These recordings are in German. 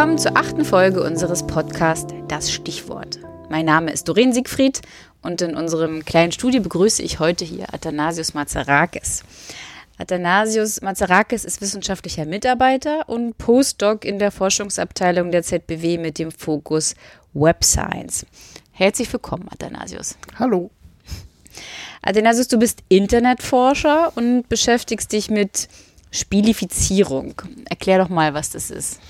Willkommen zur achten Folge unseres Podcasts Das Stichwort. Mein Name ist Doreen Siegfried und in unserem kleinen Studio begrüße ich heute hier Athanasius Mazarakis. Athanasius Mazarakis ist wissenschaftlicher Mitarbeiter und Postdoc in der Forschungsabteilung der ZBW mit dem Fokus Web Science. Herzlich willkommen, Athanasius. Hallo. Athanasius, du bist Internetforscher und beschäftigst dich mit Spielifizierung. Erklär doch mal, was das ist.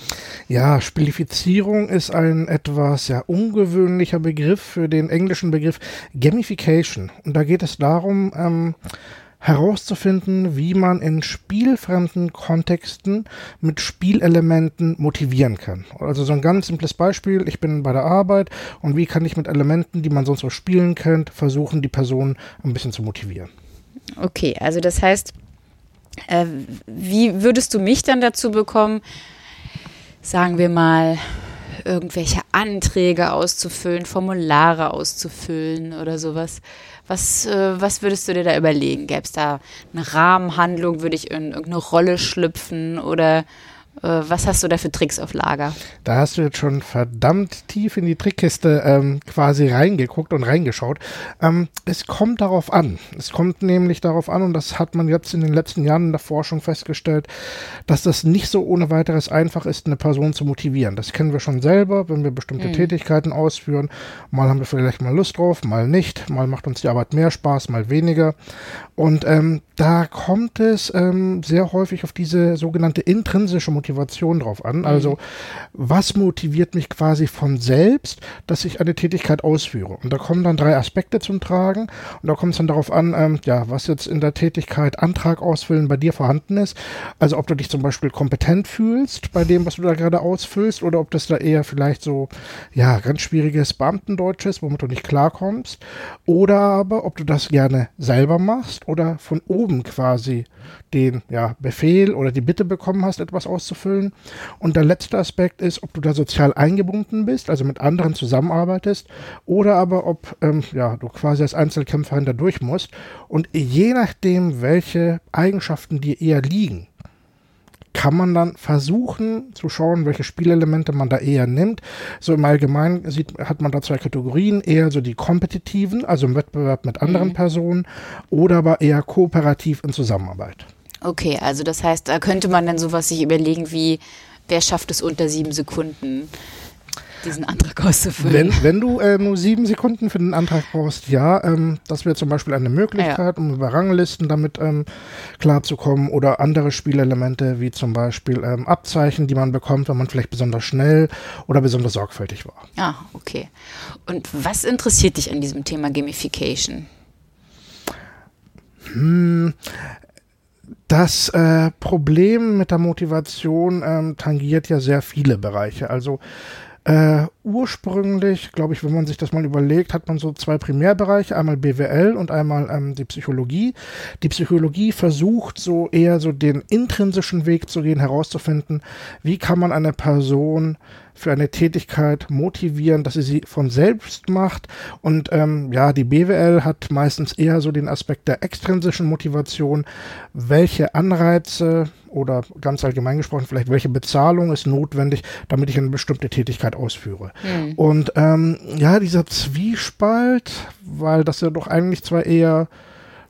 Ja, Spielifizierung ist ein etwas ja ungewöhnlicher Begriff für den englischen Begriff Gamification. Und da geht es darum, ähm, herauszufinden, wie man in spielfremden Kontexten mit Spielelementen motivieren kann. Also so ein ganz simples Beispiel, ich bin bei der Arbeit und wie kann ich mit Elementen, die man sonst so spielen kennt, versuchen, die Person ein bisschen zu motivieren. Okay, also das heißt, äh, wie würdest du mich dann dazu bekommen, sagen wir mal, irgendwelche Anträge auszufüllen, Formulare auszufüllen oder sowas? Was, äh, was würdest du dir da überlegen? Gäbe es da eine Rahmenhandlung? Würde ich in irgendeine Rolle schlüpfen oder was hast du da für Tricks auf Lager? Da hast du jetzt schon verdammt tief in die Trickkiste ähm, quasi reingeguckt und reingeschaut. Ähm, es kommt darauf an. Es kommt nämlich darauf an, und das hat man jetzt in den letzten Jahren in der Forschung festgestellt, dass das nicht so ohne weiteres einfach ist, eine Person zu motivieren. Das kennen wir schon selber, wenn wir bestimmte mhm. Tätigkeiten ausführen. Mal haben wir vielleicht mal Lust drauf, mal nicht. Mal macht uns die Arbeit mehr Spaß, mal weniger. Und ähm, da kommt es ähm, sehr häufig auf diese sogenannte intrinsische Motivation drauf an. Mhm. Also was motiviert mich quasi von selbst, dass ich eine Tätigkeit ausführe? Und da kommen dann drei Aspekte zum Tragen. Und da kommt es dann darauf an, ähm, ja, was jetzt in der Tätigkeit Antrag ausfüllen bei dir vorhanden ist. Also ob du dich zum Beispiel kompetent fühlst bei dem, was du da gerade ausfüllst, oder ob das da eher vielleicht so, ja, ganz schwieriges Beamtendeutsch ist, womit du nicht klarkommst. Oder aber, ob du das gerne selber machst oder von oben quasi den ja, Befehl oder die Bitte bekommen hast, etwas auszufüllen. Und der letzte Aspekt ist, ob du da sozial eingebunden bist, also mit anderen zusammenarbeitest, oder aber ob ähm, ja, du quasi als Einzelkämpferin da durch musst. Und je nachdem, welche Eigenschaften dir eher liegen, kann man dann versuchen zu schauen, welche Spielelemente man da eher nimmt. So im Allgemeinen sieht, hat man da zwei Kategorien, eher so die kompetitiven, also im Wettbewerb mit anderen mhm. Personen, oder aber eher kooperativ in Zusammenarbeit. Okay, also das heißt, da könnte man dann sowas sich überlegen wie, wer schafft es unter sieben Sekunden? Diesen Antrag auszufüllen. Wenn, wenn du äh, nur sieben Sekunden für den Antrag brauchst, ja, ähm, das wäre zum Beispiel eine Möglichkeit, ja. um über Ranglisten damit ähm, klarzukommen oder andere Spielelemente, wie zum Beispiel ähm, Abzeichen, die man bekommt, wenn man vielleicht besonders schnell oder besonders sorgfältig war. Ah, okay. Und was interessiert dich an diesem Thema Gamification? Hm, das äh, Problem mit der Motivation ähm, tangiert ja sehr viele Bereiche. Also äh, ursprünglich, glaube ich, wenn man sich das mal überlegt, hat man so zwei Primärbereiche, einmal BWL und einmal ähm, die Psychologie. Die Psychologie versucht so eher so den intrinsischen Weg zu gehen, herauszufinden, wie kann man eine Person für eine Tätigkeit motivieren, dass sie sie von selbst macht. Und ähm, ja, die BWL hat meistens eher so den Aspekt der extrinsischen Motivation. Welche Anreize oder ganz allgemein gesprochen, vielleicht welche Bezahlung ist notwendig, damit ich eine bestimmte Tätigkeit ausführe. Mhm. Und ähm, ja, dieser Zwiespalt, weil das ja doch eigentlich zwar eher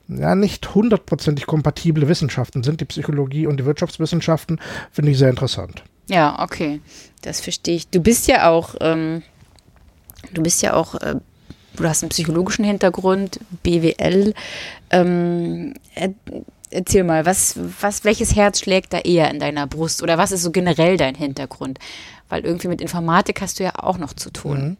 ja, nicht hundertprozentig kompatible Wissenschaften sind, die Psychologie und die Wirtschaftswissenschaften, finde ich sehr interessant. Ja, okay, das verstehe ich. Du bist ja auch, ähm, du bist ja auch, äh, du hast einen psychologischen Hintergrund, BWL. Ähm, äh, erzähl mal, was, was, welches Herz schlägt da eher in deiner Brust oder was ist so generell dein Hintergrund? Weil irgendwie mit Informatik hast du ja auch noch zu tun. Mhm.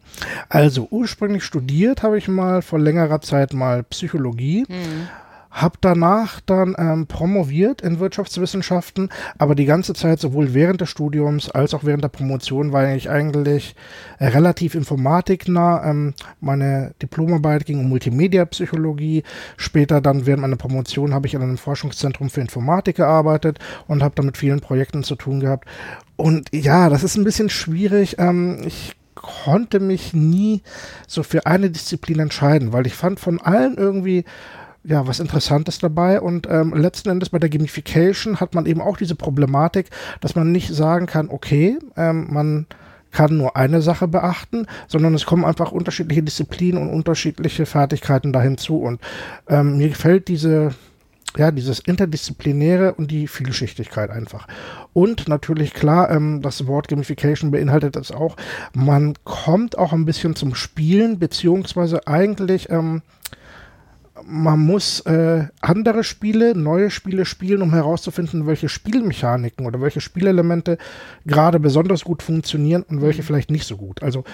Also ursprünglich studiert habe ich mal vor längerer Zeit mal Psychologie. Mhm habe danach dann ähm, promoviert in Wirtschaftswissenschaften, aber die ganze Zeit sowohl während des Studiums als auch während der Promotion war ich eigentlich äh, relativ informatiknah. Ähm, meine Diplomarbeit ging um Multimedia-Psychologie. Später dann während meiner Promotion habe ich in einem Forschungszentrum für Informatik gearbeitet und habe da mit vielen Projekten zu tun gehabt. Und ja, das ist ein bisschen schwierig. Ähm, ich konnte mich nie so für eine Disziplin entscheiden, weil ich fand von allen irgendwie ja, was Interessantes dabei und ähm, letzten Endes bei der Gamification hat man eben auch diese Problematik, dass man nicht sagen kann, okay, ähm, man kann nur eine Sache beachten, sondern es kommen einfach unterschiedliche Disziplinen und unterschiedliche Fertigkeiten da hinzu. Und ähm, mir gefällt diese, ja, dieses Interdisziplinäre und die Vielschichtigkeit einfach. Und natürlich klar, ähm, das Wort Gamification beinhaltet es auch, man kommt auch ein bisschen zum Spielen, beziehungsweise eigentlich ähm, man muss äh, andere Spiele, neue Spiele spielen, um herauszufinden, welche Spielmechaniken oder welche Spielelemente gerade besonders gut funktionieren und welche mhm. vielleicht nicht so gut. Also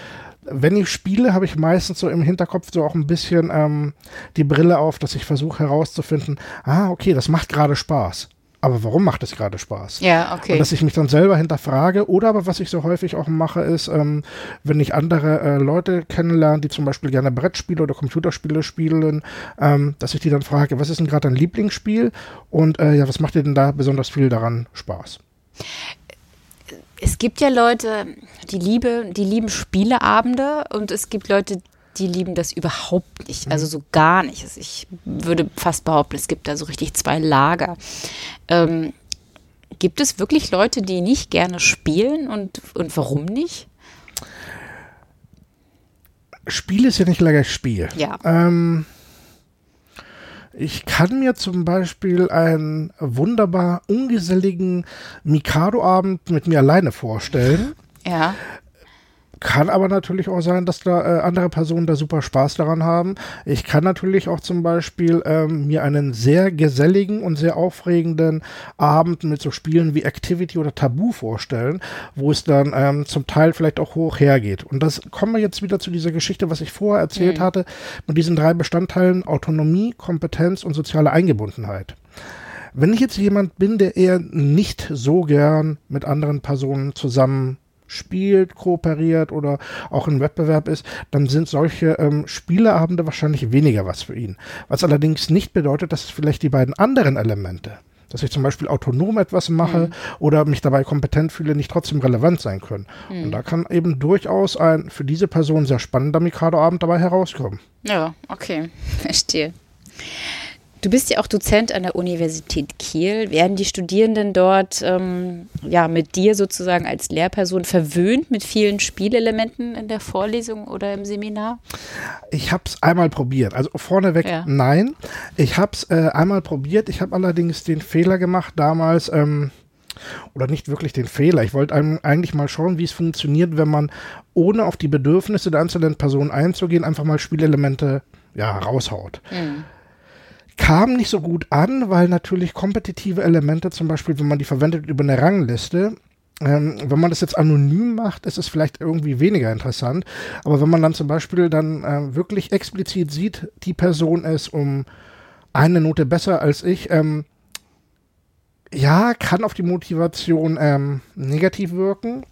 wenn ich spiele, habe ich meistens so im Hinterkopf so auch ein bisschen ähm, die Brille auf, dass ich versuche herauszufinden, ah, okay, das macht gerade Spaß aber warum macht es gerade Spaß? Ja, okay. Und dass ich mich dann selber hinterfrage. Oder aber was ich so häufig auch mache, ist, ähm, wenn ich andere äh, Leute kennenlerne, die zum Beispiel gerne Brettspiele oder Computerspiele spielen, ähm, dass ich die dann frage, was ist denn gerade dein Lieblingsspiel? Und äh, ja, was macht dir denn da besonders viel daran Spaß? Es gibt ja Leute, die, liebe, die lieben Spieleabende und es gibt Leute, die lieben das überhaupt nicht, also so gar nicht. Also ich würde fast behaupten, es gibt da so richtig zwei Lager. Ähm, gibt es wirklich Leute, die nicht gerne spielen und, und warum nicht? Spiel ist ja nicht gleich Spiel. Ja. Ähm, ich kann mir zum Beispiel einen wunderbar ungeselligen Mikado-Abend mit mir alleine vorstellen. Ja. Kann aber natürlich auch sein, dass da äh, andere Personen da super Spaß daran haben. Ich kann natürlich auch zum Beispiel ähm, mir einen sehr geselligen und sehr aufregenden Abend mit so Spielen wie Activity oder Tabu vorstellen, wo es dann ähm, zum Teil vielleicht auch hoch hergeht. Und das kommen wir jetzt wieder zu dieser Geschichte, was ich vorher erzählt mhm. hatte, mit diesen drei Bestandteilen Autonomie, Kompetenz und soziale Eingebundenheit. Wenn ich jetzt jemand bin, der eher nicht so gern mit anderen Personen zusammen spielt, kooperiert oder auch im Wettbewerb ist, dann sind solche ähm, Spieleabende wahrscheinlich weniger was für ihn. Was allerdings nicht bedeutet, dass vielleicht die beiden anderen Elemente, dass ich zum Beispiel autonom etwas mache mhm. oder mich dabei kompetent fühle, nicht trotzdem relevant sein können. Mhm. Und da kann eben durchaus ein für diese Person sehr spannender Mikado-Abend dabei herauskommen. Ja, okay, verstehe. Du bist ja auch Dozent an der Universität Kiel. Werden die Studierenden dort ähm, ja mit dir sozusagen als Lehrperson verwöhnt mit vielen Spielelementen in der Vorlesung oder im Seminar? Ich habe es einmal probiert. Also vorneweg ja. nein. Ich habe es äh, einmal probiert. Ich habe allerdings den Fehler gemacht damals. Ähm, oder nicht wirklich den Fehler. Ich wollte eigentlich mal schauen, wie es funktioniert, wenn man ohne auf die Bedürfnisse der einzelnen Personen einzugehen, einfach mal Spielelemente ja, raushaut. Mhm kam nicht so gut an, weil natürlich kompetitive Elemente, zum Beispiel, wenn man die verwendet über eine Rangliste, ähm, wenn man das jetzt anonym macht, ist es vielleicht irgendwie weniger interessant. Aber wenn man dann zum Beispiel dann äh, wirklich explizit sieht, die Person ist um eine Note besser als ich, ähm, ja, kann auf die Motivation ähm, negativ wirken.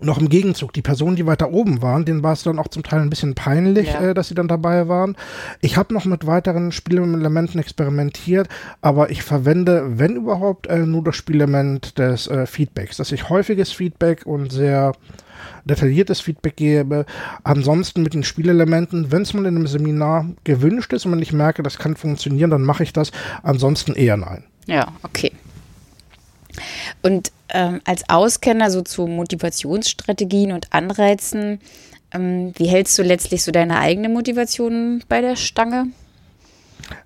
Und auch im Gegenzug, die Personen, die weiter oben waren, denen war es dann auch zum Teil ein bisschen peinlich, ja. äh, dass sie dann dabei waren. Ich habe noch mit weiteren Spielelementen experimentiert, aber ich verwende, wenn überhaupt, äh, nur das Spielelement des äh, Feedbacks, dass ich häufiges Feedback und sehr detailliertes Feedback gebe. Ansonsten mit den Spielelementen, wenn es mal in einem Seminar gewünscht ist und wenn ich merke, das kann funktionieren, dann mache ich das. Ansonsten eher nein. Ja, okay. Und ähm, als Auskenner so zu Motivationsstrategien und Anreizen, ähm, wie hältst du letztlich so deine eigene Motivation bei der Stange?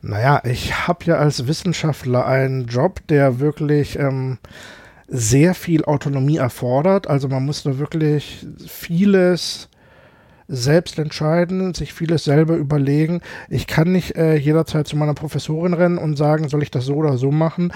Naja, ich habe ja als Wissenschaftler einen Job, der wirklich ähm, sehr viel Autonomie erfordert. Also man muss da wirklich vieles selbst entscheiden, sich vieles selber überlegen. Ich kann nicht äh, jederzeit zu meiner Professorin rennen und sagen, soll ich das so oder so machen.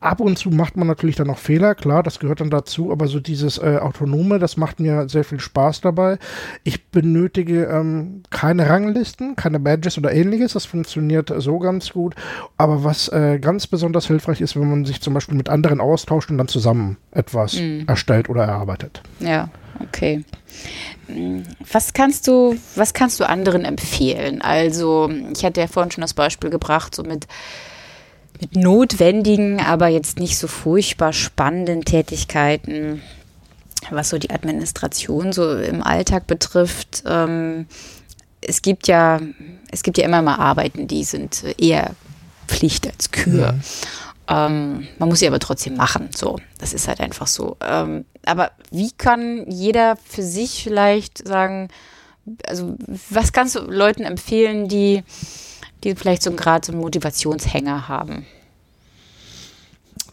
Ab und zu macht man natürlich dann noch Fehler, klar, das gehört dann dazu, aber so dieses äh, Autonome, das macht mir sehr viel Spaß dabei. Ich benötige ähm, keine Ranglisten, keine Badges oder ähnliches, das funktioniert so ganz gut. Aber was äh, ganz besonders hilfreich ist, wenn man sich zum Beispiel mit anderen austauscht und dann zusammen etwas mhm. erstellt oder erarbeitet. Ja, okay. Was kannst du, was kannst du anderen empfehlen? Also, ich hatte ja vorhin schon das Beispiel gebracht, so mit mit notwendigen, aber jetzt nicht so furchtbar spannenden Tätigkeiten, was so die Administration so im Alltag betrifft. Ähm, es gibt ja, es gibt ja immer mal Arbeiten, die sind eher Pflicht als Kür. Mhm. Ähm, man muss sie aber trotzdem machen. So, das ist halt einfach so. Ähm, aber wie kann jeder für sich vielleicht sagen, also was kannst du Leuten empfehlen, die, die vielleicht so gerade so einen Motivationshänger haben?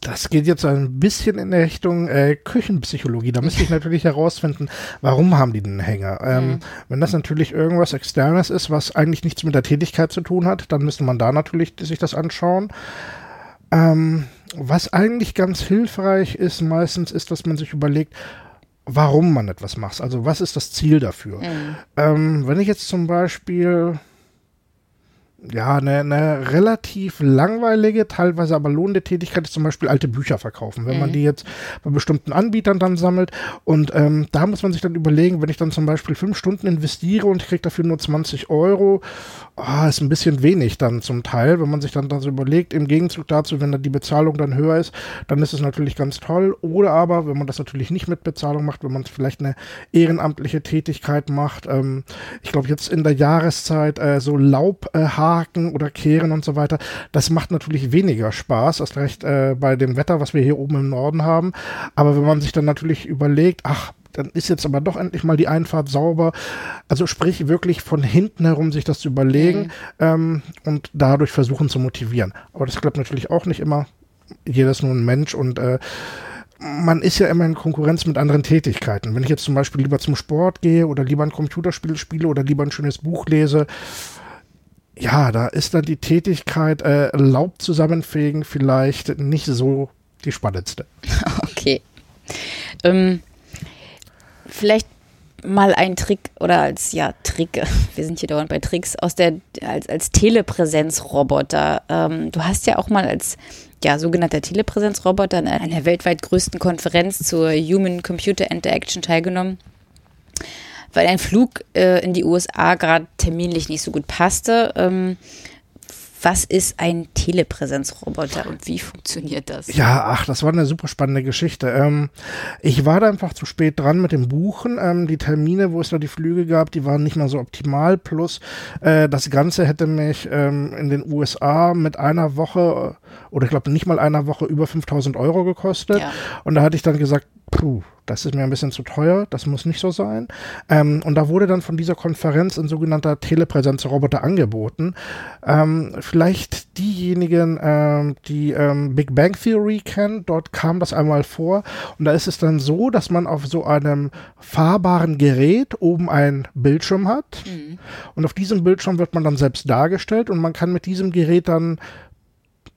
Das geht jetzt ein bisschen in Richtung äh, Küchenpsychologie. Da müsste ich natürlich herausfinden, warum haben die den Hänger. Ähm, mhm. Wenn das natürlich irgendwas Externes ist, was eigentlich nichts mit der Tätigkeit zu tun hat, dann müsste man da natürlich sich das anschauen. Ähm, was eigentlich ganz hilfreich ist meistens, ist, dass man sich überlegt, warum man etwas macht. Also was ist das Ziel dafür? Mhm. Ähm, wenn ich jetzt zum Beispiel ja, eine, eine relativ langweilige, teilweise aber lohnende Tätigkeit ist zum Beispiel alte Bücher verkaufen. Wenn mhm. man die jetzt bei bestimmten Anbietern dann sammelt und ähm, da muss man sich dann überlegen, wenn ich dann zum Beispiel fünf Stunden investiere und kriege dafür nur 20 Euro, oh, ist ein bisschen wenig dann zum Teil, wenn man sich dann, dann so überlegt, im Gegenzug dazu, wenn dann die Bezahlung dann höher ist, dann ist es natürlich ganz toll. Oder aber, wenn man das natürlich nicht mit Bezahlung macht, wenn man vielleicht eine ehrenamtliche Tätigkeit macht, ähm, ich glaube jetzt in der Jahreszeit äh, so Laub äh, Parken oder Kehren und so weiter. Das macht natürlich weniger Spaß, erst recht äh, bei dem Wetter, was wir hier oben im Norden haben. Aber wenn man sich dann natürlich überlegt, ach, dann ist jetzt aber doch endlich mal die Einfahrt sauber. Also sprich wirklich von hinten herum sich das zu überlegen mhm. ähm, und dadurch versuchen zu motivieren. Aber das klappt natürlich auch nicht immer. Jeder ist nur ein Mensch und äh, man ist ja immer in Konkurrenz mit anderen Tätigkeiten. Wenn ich jetzt zum Beispiel lieber zum Sport gehe oder lieber ein Computerspiel spiele oder lieber ein schönes Buch lese, ja, da ist dann die Tätigkeit äh, Laub zusammenfegen vielleicht nicht so die spannendste. Okay. Ähm, vielleicht mal ein Trick oder als ja Trick, wir sind hier dauernd bei Tricks aus der als als Telepräsenzroboter. Ähm, du hast ja auch mal als ja sogenannter Telepräsenzroboter an einer weltweit größten Konferenz zur Human Computer Interaction teilgenommen weil ein Flug äh, in die USA gerade terminlich nicht so gut passte. Ähm, was ist ein Telepräsenzroboter und wie funktioniert das? Ja, ach, das war eine super spannende Geschichte. Ähm, ich war da einfach zu spät dran mit dem Buchen. Ähm, die Termine, wo es da die Flüge gab, die waren nicht mal so optimal. Plus äh, das Ganze hätte mich ähm, in den USA mit einer Woche oder ich glaube nicht mal einer Woche über 5000 Euro gekostet. Ja. Und da hatte ich dann gesagt, puh, das ist mir ein bisschen zu teuer, das muss nicht so sein. Ähm, und da wurde dann von dieser Konferenz ein sogenannter Telepräsenzroboter angeboten. Ähm, vielleicht diejenigen, ähm, die ähm, Big Bang Theory kennen, dort kam das einmal vor. Und da ist es dann so, dass man auf so einem fahrbaren Gerät oben einen Bildschirm hat. Mhm. Und auf diesem Bildschirm wird man dann selbst dargestellt und man kann mit diesem Gerät dann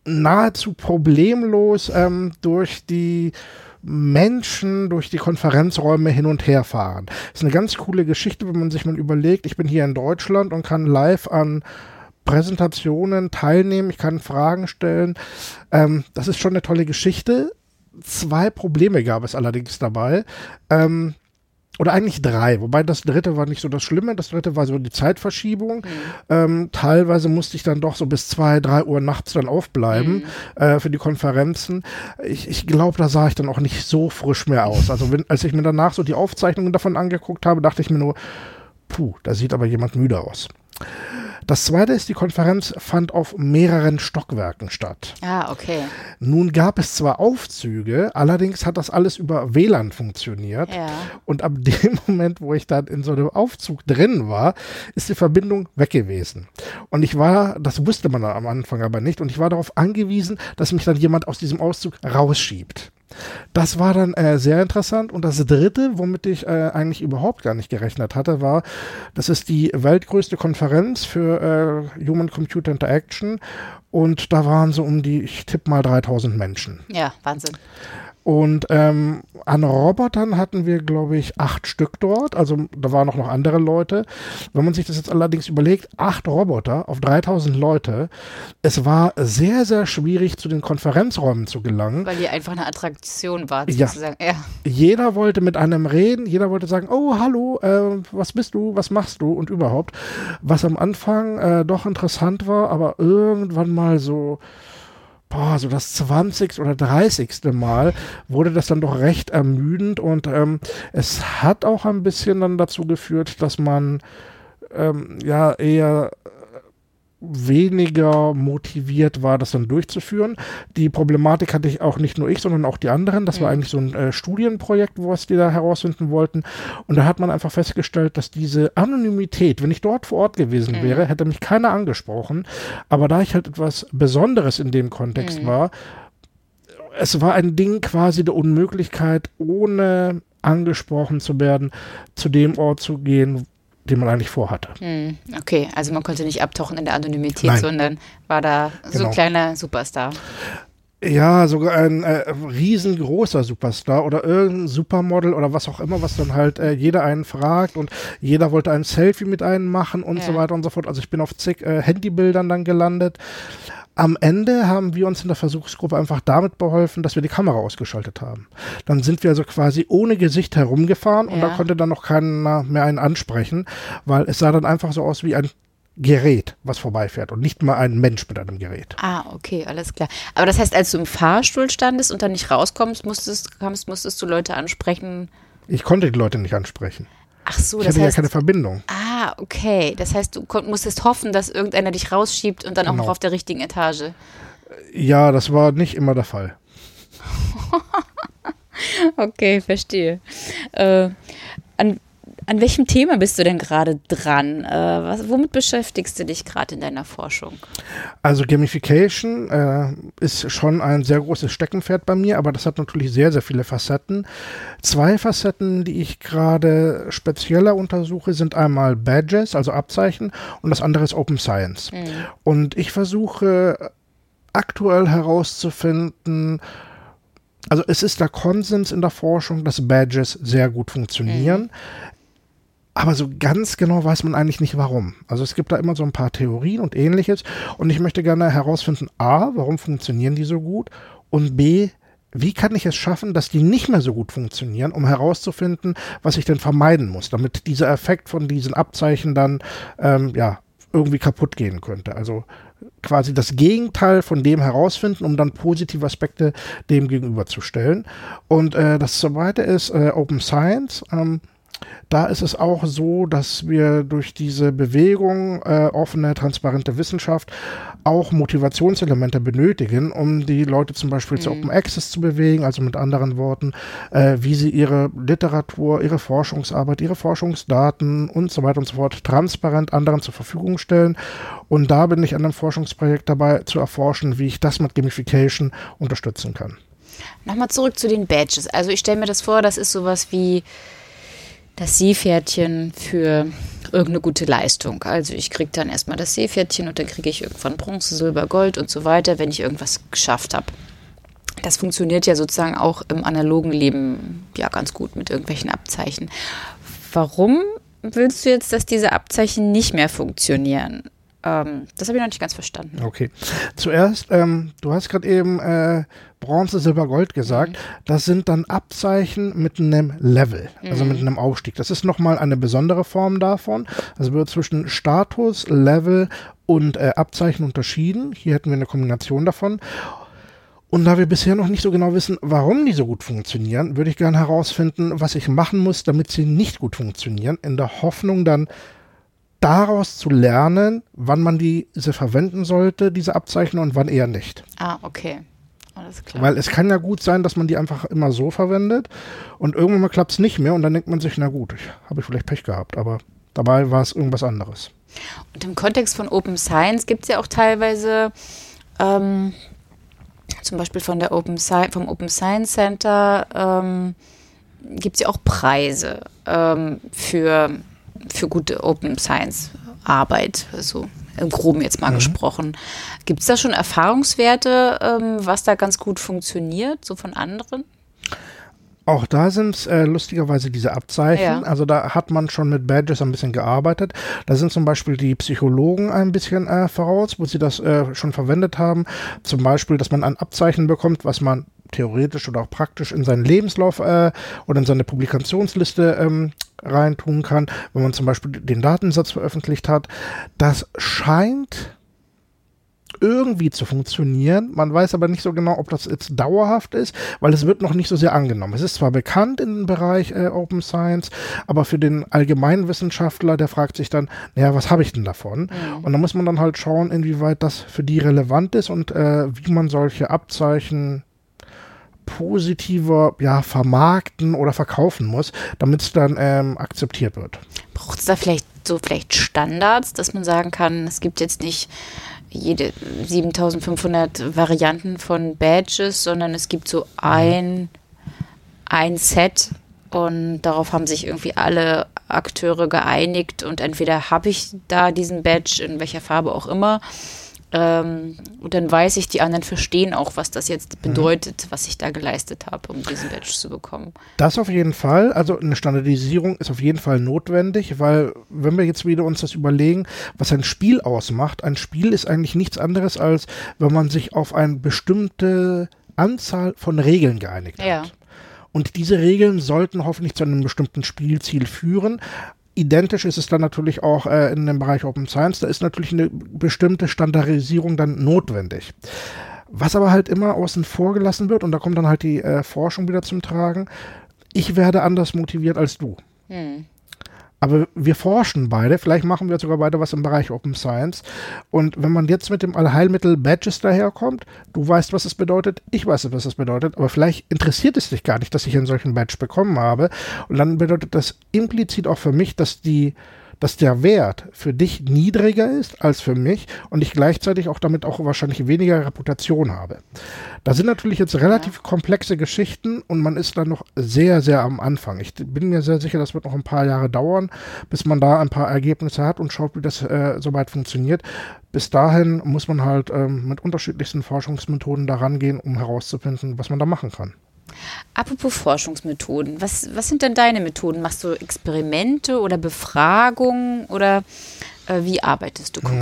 nahezu problemlos ähm, durch die Menschen durch die Konferenzräume hin und her fahren. Ist eine ganz coole Geschichte, wenn man sich mal überlegt, ich bin hier in Deutschland und kann live an Präsentationen teilnehmen, ich kann Fragen stellen. Ähm, das ist schon eine tolle Geschichte. Zwei Probleme gab es allerdings dabei. Ähm, oder eigentlich drei, wobei das dritte war nicht so das Schlimme, das dritte war so die Zeitverschiebung. Mhm. Ähm, teilweise musste ich dann doch so bis zwei, drei Uhr nachts dann aufbleiben mhm. äh, für die Konferenzen. Ich, ich glaube, da sah ich dann auch nicht so frisch mehr aus. Also wenn, als ich mir danach so die Aufzeichnungen davon angeguckt habe, dachte ich mir nur, puh, da sieht aber jemand müde aus. Das zweite ist, die Konferenz fand auf mehreren Stockwerken statt. Ah, okay. Nun gab es zwar Aufzüge, allerdings hat das alles über WLAN funktioniert. Ja. Und ab dem Moment, wo ich dann in so einem Aufzug drin war, ist die Verbindung weg gewesen. Und ich war, das wusste man am Anfang aber nicht, und ich war darauf angewiesen, dass mich dann jemand aus diesem Auszug rausschiebt. Das war dann äh, sehr interessant. Und das Dritte, womit ich äh, eigentlich überhaupt gar nicht gerechnet hatte, war, das ist die weltgrößte Konferenz für äh, Human Computer Interaction. Und da waren so um die, ich tippe mal 3000 Menschen. Ja, Wahnsinn. Und ähm, an Robotern hatten wir, glaube ich, acht Stück dort. Also da waren auch noch andere Leute. Wenn man sich das jetzt allerdings überlegt, acht Roboter auf 3000 Leute. Es war sehr, sehr schwierig, zu den Konferenzräumen zu gelangen. Weil die einfach eine Attraktion war, sozusagen. Ja. ja. Jeder wollte mit einem reden. Jeder wollte sagen, oh, hallo, äh, was bist du, was machst du und überhaupt. Was am Anfang äh, doch interessant war, aber irgendwann mal so boah, so das 20. oder 30. Mal wurde das dann doch recht ermüdend und ähm, es hat auch ein bisschen dann dazu geführt, dass man ähm, ja eher weniger motiviert war, das dann durchzuführen. Die Problematik hatte ich auch nicht nur ich, sondern auch die anderen. Das mhm. war eigentlich so ein äh, Studienprojekt, was die da herausfinden wollten. Und da hat man einfach festgestellt, dass diese Anonymität, wenn ich dort vor Ort gewesen mhm. wäre, hätte mich keiner angesprochen. Aber da ich halt etwas Besonderes in dem Kontext mhm. war, es war ein Ding quasi der Unmöglichkeit, ohne angesprochen zu werden, zu dem Ort zu gehen, den man eigentlich vorhatte. Hm, okay, also man konnte nicht abtauchen in der Anonymität, Nein. sondern war da so genau. ein kleiner Superstar. Ja, sogar ein äh, riesengroßer Superstar oder irgendein Supermodel oder was auch immer, was dann halt äh, jeder einen fragt und jeder wollte ein Selfie mit einem machen und ja. so weiter und so fort. Also ich bin auf zig äh, Handybildern dann gelandet. Am Ende haben wir uns in der Versuchsgruppe einfach damit beholfen, dass wir die Kamera ausgeschaltet haben. Dann sind wir also quasi ohne Gesicht herumgefahren ja. und da konnte dann noch keiner mehr einen ansprechen, weil es sah dann einfach so aus wie ein Gerät, was vorbeifährt und nicht mal ein Mensch mit einem Gerät. Ah, okay, alles klar. Aber das heißt, als du im Fahrstuhl standest und dann nicht rauskommst, musstest, kamst, musstest du Leute ansprechen? Ich konnte die Leute nicht ansprechen. Ach so, ich das hatte heißt, ja keine Verbindung. Ah, okay. Das heißt, du musstest hoffen, dass irgendeiner dich rausschiebt und dann genau. auch noch auf der richtigen Etage. Ja, das war nicht immer der Fall. okay, verstehe. Äh, an an welchem Thema bist du denn gerade dran? Äh, was, womit beschäftigst du dich gerade in deiner Forschung? Also Gamification äh, ist schon ein sehr großes Steckenpferd bei mir, aber das hat natürlich sehr, sehr viele Facetten. Zwei Facetten, die ich gerade spezieller untersuche, sind einmal Badges, also Abzeichen, und das andere ist Open Science. Mhm. Und ich versuche aktuell herauszufinden, also es ist der Konsens in der Forschung, dass Badges sehr gut funktionieren. Mhm. Aber so ganz genau weiß man eigentlich nicht warum. Also es gibt da immer so ein paar Theorien und ähnliches. Und ich möchte gerne herausfinden, a, warum funktionieren die so gut? Und b, wie kann ich es schaffen, dass die nicht mehr so gut funktionieren, um herauszufinden, was ich denn vermeiden muss, damit dieser Effekt von diesen Abzeichen dann ähm, ja irgendwie kaputt gehen könnte. Also quasi das Gegenteil von dem herausfinden, um dann positive Aspekte dem gegenüberzustellen. Und äh, das zweite ist äh, Open Science. Ähm, da ist es auch so, dass wir durch diese Bewegung äh, offene, transparente Wissenschaft auch Motivationselemente benötigen, um die Leute zum Beispiel mhm. zu Open Access zu bewegen, also mit anderen Worten, äh, wie sie ihre Literatur, ihre Forschungsarbeit, ihre Forschungsdaten und so weiter und so fort transparent anderen zur Verfügung stellen. Und da bin ich an einem Forschungsprojekt dabei zu erforschen, wie ich das mit Gamification unterstützen kann. Nochmal zurück zu den Badges. Also ich stelle mir das vor, das ist sowas wie das Seepferdchen für irgendeine gute Leistung. Also ich kriege dann erstmal das Seepferdchen und dann kriege ich irgendwann Bronze, Silber, Gold und so weiter, wenn ich irgendwas geschafft habe. Das funktioniert ja sozusagen auch im analogen Leben ja ganz gut mit irgendwelchen Abzeichen. Warum willst du jetzt, dass diese Abzeichen nicht mehr funktionieren? Ähm, das habe ich noch nicht ganz verstanden. Okay. Zuerst, ähm, du hast gerade eben äh, Bronze, Silber, Gold gesagt. Mhm. Das sind dann Abzeichen mit einem Level, also mhm. mit einem Aufstieg. Das ist nochmal eine besondere Form davon. Also wird zwischen Status, Level und äh, Abzeichen unterschieden. Hier hätten wir eine Kombination davon. Und da wir bisher noch nicht so genau wissen, warum die so gut funktionieren, würde ich gerne herausfinden, was ich machen muss, damit sie nicht gut funktionieren, in der Hoffnung dann daraus zu lernen, wann man diese verwenden sollte, diese Abzeichen und wann eher nicht. Ah, okay. Alles klar. Weil es kann ja gut sein, dass man die einfach immer so verwendet und irgendwann mal klappt es nicht mehr und dann denkt man sich, na gut, ich habe vielleicht Pech gehabt, aber dabei war es irgendwas anderes. Und im Kontext von Open Science gibt es ja auch teilweise ähm, zum Beispiel von der Open Sci vom Open Science Center ähm, gibt es ja auch Preise ähm, für für gute Open Science Arbeit, so im Groben jetzt mal mhm. gesprochen. Gibt es da schon Erfahrungswerte, ähm, was da ganz gut funktioniert, so von anderen? Auch da sind es äh, lustigerweise diese Abzeichen. Ja. Also da hat man schon mit Badges ein bisschen gearbeitet. Da sind zum Beispiel die Psychologen ein bisschen äh, voraus, wo sie das äh, schon verwendet haben. Zum Beispiel, dass man ein Abzeichen bekommt, was man theoretisch oder auch praktisch in seinen Lebenslauf äh, oder in seine Publikationsliste ähm, reintun kann, wenn man zum Beispiel den Datensatz veröffentlicht hat. Das scheint irgendwie zu funktionieren. Man weiß aber nicht so genau, ob das jetzt dauerhaft ist, weil es wird noch nicht so sehr angenommen. Es ist zwar bekannt im Bereich äh, Open Science, aber für den allgemeinen Wissenschaftler, der fragt sich dann, naja, was habe ich denn davon? Mhm. Und da muss man dann halt schauen, inwieweit das für die relevant ist und äh, wie man solche Abzeichen positiver ja, vermarkten oder verkaufen muss, damit es dann ähm, akzeptiert wird. Braucht es da vielleicht so vielleicht Standards, dass man sagen kann, es gibt jetzt nicht jede 7500 Varianten von Badges, sondern es gibt so ein, ein Set und darauf haben sich irgendwie alle Akteure geeinigt und entweder habe ich da diesen Badge in welcher Farbe auch immer ähm, und dann weiß ich, die anderen verstehen auch, was das jetzt mhm. bedeutet, was ich da geleistet habe, um diesen Badge zu bekommen. Das auf jeden Fall. Also eine Standardisierung ist auf jeden Fall notwendig, weil wenn wir jetzt wieder uns das überlegen, was ein Spiel ausmacht, ein Spiel ist eigentlich nichts anderes, als wenn man sich auf eine bestimmte Anzahl von Regeln geeinigt hat. Ja. Und diese Regeln sollten hoffentlich zu einem bestimmten Spielziel führen. Identisch ist es dann natürlich auch äh, in dem Bereich Open Science. Da ist natürlich eine bestimmte Standardisierung dann notwendig. Was aber halt immer außen vor gelassen wird, und da kommt dann halt die äh, Forschung wieder zum Tragen, ich werde anders motiviert als du. Hm. Aber wir forschen beide, vielleicht machen wir sogar beide was im Bereich Open Science. Und wenn man jetzt mit dem Allheilmittel Badges daherkommt, du weißt, was es bedeutet, ich weiß, was es bedeutet, aber vielleicht interessiert es dich gar nicht, dass ich einen solchen Badge bekommen habe. Und dann bedeutet das implizit auch für mich, dass die dass der Wert für dich niedriger ist als für mich und ich gleichzeitig auch damit auch wahrscheinlich weniger Reputation habe. Da sind natürlich jetzt relativ ja. komplexe Geschichten und man ist dann noch sehr, sehr am Anfang. Ich bin mir sehr sicher, das wird noch ein paar Jahre dauern, bis man da ein paar Ergebnisse hat und schaut, wie das äh, soweit funktioniert. Bis dahin muss man halt ähm, mit unterschiedlichsten Forschungsmethoden daran gehen, um herauszufinden, was man da machen kann. Apropos Forschungsmethoden, was, was sind denn deine Methoden? Machst du Experimente oder Befragungen oder äh, wie arbeitest du mhm.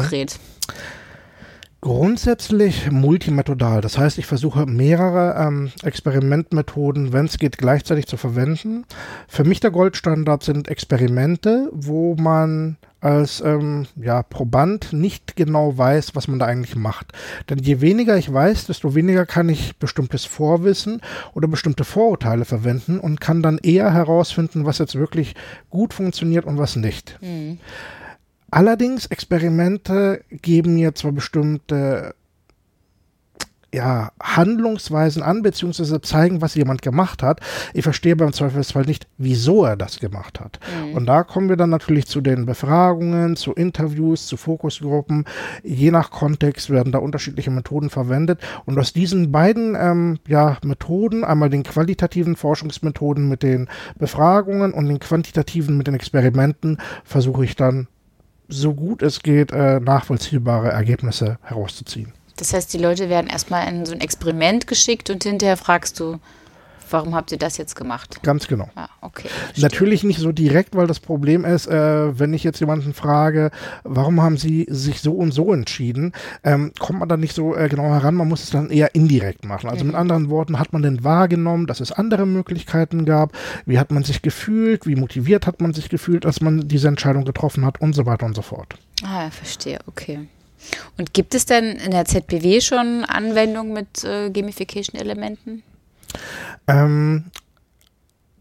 Grundsätzlich multimethodal. Das heißt, ich versuche mehrere ähm, Experimentmethoden, wenn es geht, gleichzeitig zu verwenden. Für mich der Goldstandard sind Experimente, wo man als ähm, ja, Proband nicht genau weiß, was man da eigentlich macht. Denn je weniger ich weiß, desto weniger kann ich bestimmtes Vorwissen oder bestimmte Vorurteile verwenden und kann dann eher herausfinden, was jetzt wirklich gut funktioniert und was nicht. Mhm. Allerdings, Experimente geben mir zwar bestimmte ja, Handlungsweisen an, beziehungsweise zeigen, was jemand gemacht hat. Ich verstehe beim Zweifelsfall nicht, wieso er das gemacht hat. Mhm. Und da kommen wir dann natürlich zu den Befragungen, zu Interviews, zu Fokusgruppen. Je nach Kontext werden da unterschiedliche Methoden verwendet. Und aus diesen beiden ähm, ja, Methoden, einmal den qualitativen Forschungsmethoden mit den Befragungen und den quantitativen mit den Experimenten, versuche ich dann so gut es geht, äh, nachvollziehbare Ergebnisse herauszuziehen. Das heißt, die Leute werden erstmal in so ein Experiment geschickt und hinterher fragst du, warum habt ihr das jetzt gemacht? Ganz genau. Ah, okay. Natürlich nicht so direkt, weil das Problem ist, äh, wenn ich jetzt jemanden frage, warum haben sie sich so und so entschieden, ähm, kommt man da nicht so äh, genau heran, man muss es dann eher indirekt machen. Also mhm. mit anderen Worten, hat man denn wahrgenommen, dass es andere Möglichkeiten gab? Wie hat man sich gefühlt? Wie motiviert hat man sich gefühlt, als man diese Entscheidung getroffen hat und so weiter und so fort. Ah, verstehe, okay. Und gibt es denn in der ZBW schon Anwendungen mit äh, Gamification-Elementen? Ähm,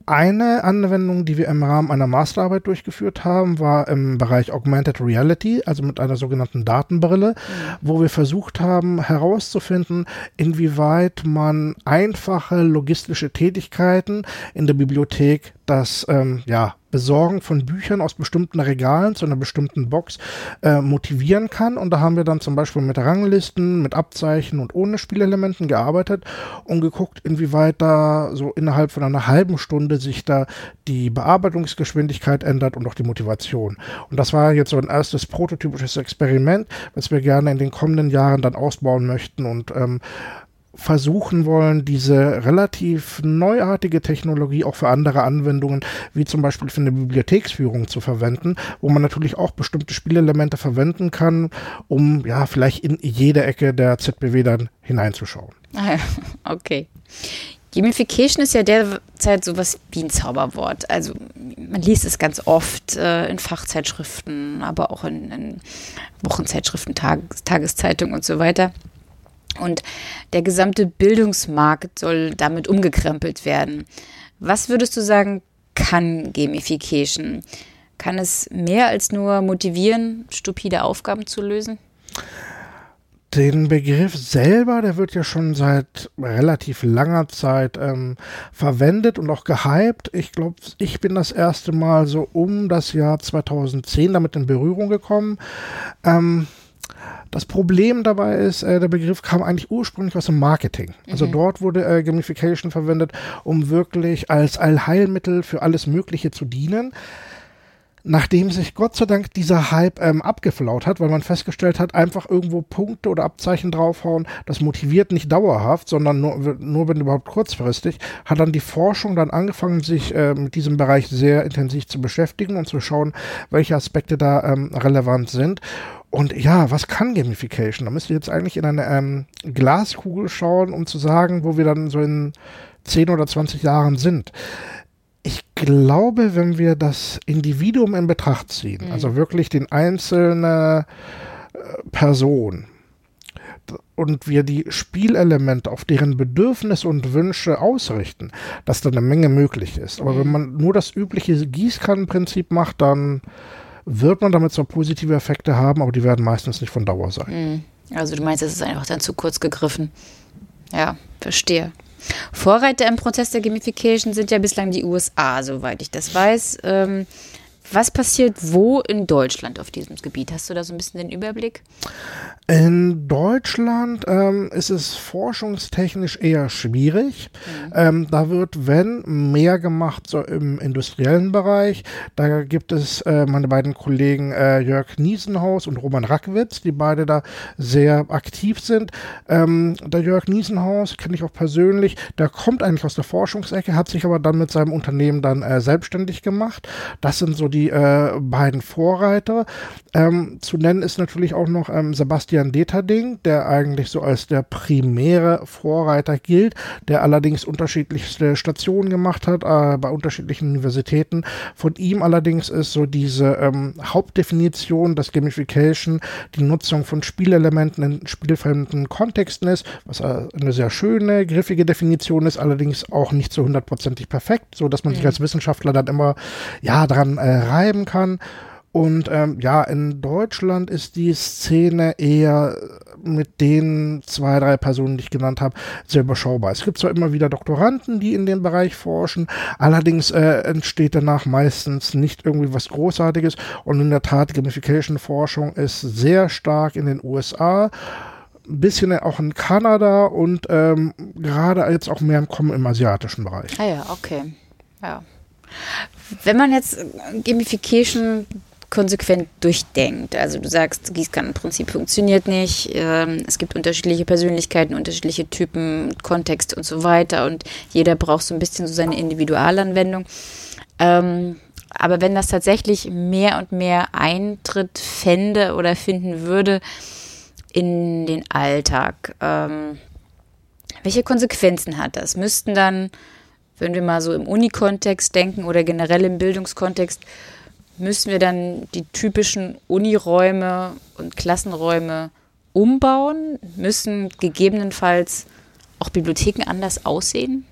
eine Anwendung, die wir im Rahmen einer Masterarbeit durchgeführt haben, war im Bereich Augmented Reality, also mit einer sogenannten Datenbrille, mhm. wo wir versucht haben herauszufinden, inwieweit man einfache logistische Tätigkeiten in der Bibliothek das ähm, ja, Besorgen von Büchern aus bestimmten Regalen zu einer bestimmten Box äh, motivieren kann. Und da haben wir dann zum Beispiel mit Ranglisten, mit Abzeichen und ohne Spielelementen gearbeitet und geguckt, inwieweit da so innerhalb von einer halben Stunde sich da die Bearbeitungsgeschwindigkeit ändert und auch die Motivation. Und das war jetzt so ein erstes prototypisches Experiment, was wir gerne in den kommenden Jahren dann ausbauen möchten und ähm, versuchen wollen, diese relativ neuartige Technologie auch für andere Anwendungen, wie zum Beispiel für eine Bibliotheksführung zu verwenden, wo man natürlich auch bestimmte Spielelemente verwenden kann, um ja vielleicht in jede Ecke der ZBW dann hineinzuschauen. Okay. Gamification ist ja derzeit sowas wie ein Zauberwort. Also man liest es ganz oft äh, in Fachzeitschriften, aber auch in, in Wochenzeitschriften, Tag, Tageszeitungen und so weiter. Und der gesamte Bildungsmarkt soll damit umgekrempelt werden. Was würdest du sagen, kann Gamification? Kann es mehr als nur motivieren, stupide Aufgaben zu lösen? Den Begriff selber, der wird ja schon seit relativ langer Zeit ähm, verwendet und auch gehypt. Ich glaube, ich bin das erste Mal so um das Jahr 2010 damit in Berührung gekommen. Ähm, das Problem dabei ist, äh, der Begriff kam eigentlich ursprünglich aus dem Marketing. Also mhm. dort wurde äh, Gamification verwendet, um wirklich als Allheilmittel für alles Mögliche zu dienen nachdem sich Gott sei Dank dieser Hype ähm, abgeflaut hat, weil man festgestellt hat, einfach irgendwo Punkte oder Abzeichen draufhauen, das motiviert nicht dauerhaft, sondern nur, nur wenn überhaupt kurzfristig, hat dann die Forschung dann angefangen, sich äh, mit diesem Bereich sehr intensiv zu beschäftigen und zu schauen, welche Aspekte da ähm, relevant sind. Und ja, was kann Gamification? Da müsst ihr jetzt eigentlich in eine ähm, Glaskugel schauen, um zu sagen, wo wir dann so in 10 oder 20 Jahren sind ich glaube, wenn wir das Individuum in Betracht ziehen, mhm. also wirklich den einzelne äh, Person, und wir die Spielelemente auf deren Bedürfnisse und Wünsche ausrichten, dass da eine Menge möglich ist. Aber mhm. wenn man nur das übliche Gießkannenprinzip macht, dann wird man damit zwar positive Effekte haben, aber die werden meistens nicht von Dauer sein. Mhm. Also du meinst, es ist einfach dann zu kurz gegriffen. Ja, verstehe. Vorreiter im Prozess der Gamification sind ja bislang die USA, soweit ich das weiß. Ähm, was passiert wo in Deutschland auf diesem Gebiet? Hast du da so ein bisschen den Überblick? In Deutschland ähm, ist es forschungstechnisch eher schwierig. Mhm. Ähm, da wird, wenn, mehr gemacht so im industriellen Bereich. Da gibt es äh, meine beiden Kollegen äh, Jörg Niesenhaus und Roman Rackwitz, die beide da sehr aktiv sind. Ähm, der Jörg Niesenhaus kenne ich auch persönlich. Der kommt eigentlich aus der Forschungsecke, hat sich aber dann mit seinem Unternehmen dann äh, selbstständig gemacht. Das sind so die äh, beiden Vorreiter. Ähm, zu nennen ist natürlich auch noch ähm, Sebastian Christian Deterding, der eigentlich so als der primäre Vorreiter gilt, der allerdings unterschiedlichste Stationen gemacht hat äh, bei unterschiedlichen Universitäten. Von ihm allerdings ist so diese ähm, Hauptdefinition, dass Gamification die Nutzung von Spielelementen in spielfremden Kontexten ist, was äh, eine sehr schöne, griffige Definition ist, allerdings auch nicht so hundertprozentig perfekt, so dass man mhm. sich als Wissenschaftler dann immer ja dran äh, reiben kann. Und ähm, ja, in Deutschland ist die Szene eher mit den zwei, drei Personen, die ich genannt habe, sehr überschaubar. Es gibt zwar immer wieder Doktoranden, die in dem Bereich forschen, allerdings äh, entsteht danach meistens nicht irgendwie was Großartiges. Und in der Tat, Gamification-Forschung ist sehr stark in den USA ein bisschen auch in Kanada und ähm, gerade jetzt auch mehr im Kommen im asiatischen Bereich. Ah ja, okay. Ja. Wenn man jetzt Gamification konsequent durchdenkt. Also du sagst, Gießkannenprinzip funktioniert nicht. Ähm, es gibt unterschiedliche Persönlichkeiten, unterschiedliche Typen, Kontext und so weiter. Und jeder braucht so ein bisschen so seine Individualanwendung. Ähm, aber wenn das tatsächlich mehr und mehr Eintritt fände oder finden würde in den Alltag, ähm, welche Konsequenzen hat das? Müssten dann, wenn wir mal so im Unikontext denken oder generell im Bildungskontext, müssen wir dann die typischen Uniräume und Klassenräume umbauen? Müssen gegebenenfalls auch Bibliotheken anders aussehen?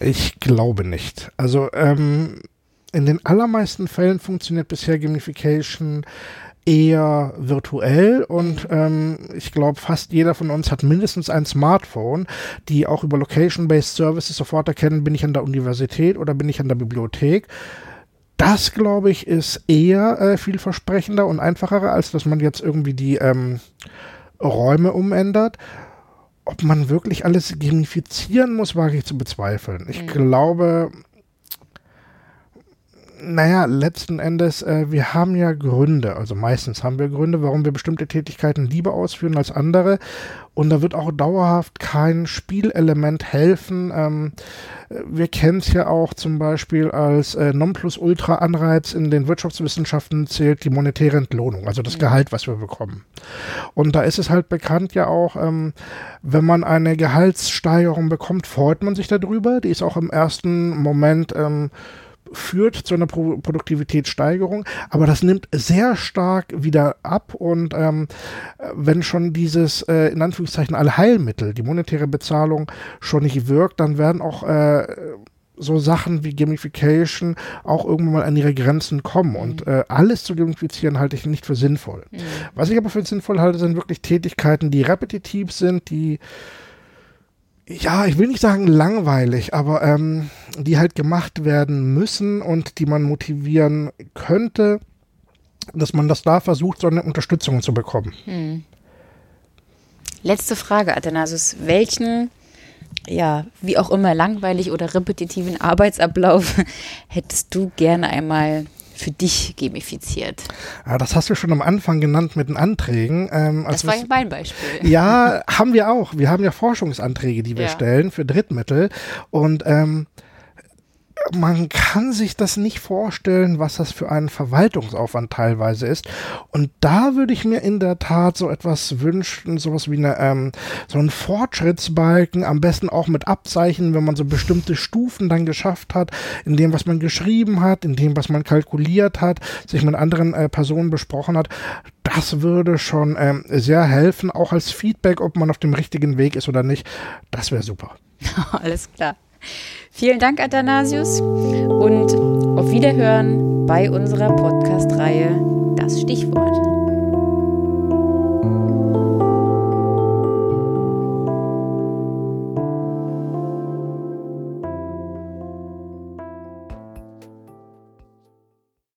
Ich glaube nicht. Also ähm, in den allermeisten Fällen funktioniert bisher Gamification eher virtuell und ähm, ich glaube, fast jeder von uns hat mindestens ein Smartphone, die auch über Location-Based Services sofort erkennen, bin ich an der Universität oder bin ich an der Bibliothek das, glaube ich, ist eher äh, vielversprechender und einfacher, als dass man jetzt irgendwie die ähm, Räume umändert. Ob man wirklich alles gamifizieren muss, wage ich zu bezweifeln. Ich mhm. glaube, Naja, letzten Endes, äh, wir haben ja Gründe, also meistens haben wir Gründe, warum wir bestimmte Tätigkeiten lieber ausführen als andere. Und da wird auch dauerhaft kein Spielelement helfen. Ähm, wir kennen es ja auch zum Beispiel als äh, Nonplusultra-Anreiz in den Wirtschaftswissenschaften zählt die monetäre Entlohnung, also das Gehalt, was wir bekommen. Und da ist es halt bekannt ja auch, ähm, wenn man eine Gehaltssteigerung bekommt, freut man sich darüber. Die ist auch im ersten Moment ähm, führt zu einer Pro Produktivitätssteigerung, aber das nimmt sehr stark wieder ab und ähm, wenn schon dieses äh, in Anführungszeichen Allheilmittel, die monetäre Bezahlung schon nicht wirkt, dann werden auch äh, so Sachen wie Gamification auch irgendwann mal an ihre Grenzen kommen. Mhm. Und äh, alles zu gamifizieren halte ich nicht für sinnvoll. Mhm. Was ich aber für sinnvoll halte, sind wirklich Tätigkeiten, die repetitiv sind, die ja, ich will nicht sagen langweilig, aber ähm, die halt gemacht werden müssen und die man motivieren könnte, dass man das da versucht, so eine Unterstützung zu bekommen. Hm. Letzte Frage, Athanasis. Welchen, ja, wie auch immer, langweilig oder repetitiven Arbeitsablauf hättest du gerne einmal für dich gamifiziert? Ja, das hast du schon am Anfang genannt mit den Anträgen. Ähm, das war mein Beispiel. Ja, haben wir auch. Wir haben ja Forschungsanträge, die wir ja. stellen für Drittmittel. Und ähm, man kann sich das nicht vorstellen, was das für ein Verwaltungsaufwand teilweise ist. Und da würde ich mir in der Tat so etwas wünschen, sowas wie eine, ähm, so ein Fortschrittsbalken, am besten auch mit Abzeichen, wenn man so bestimmte Stufen dann geschafft hat, in dem, was man geschrieben hat, in dem, was man kalkuliert hat, sich mit anderen äh, Personen besprochen hat. Das würde schon ähm, sehr helfen, auch als Feedback, ob man auf dem richtigen Weg ist oder nicht. Das wäre super. Alles klar. Vielen Dank, Athanasius, und auf Wiederhören bei unserer Podcast-Reihe Das Stichwort.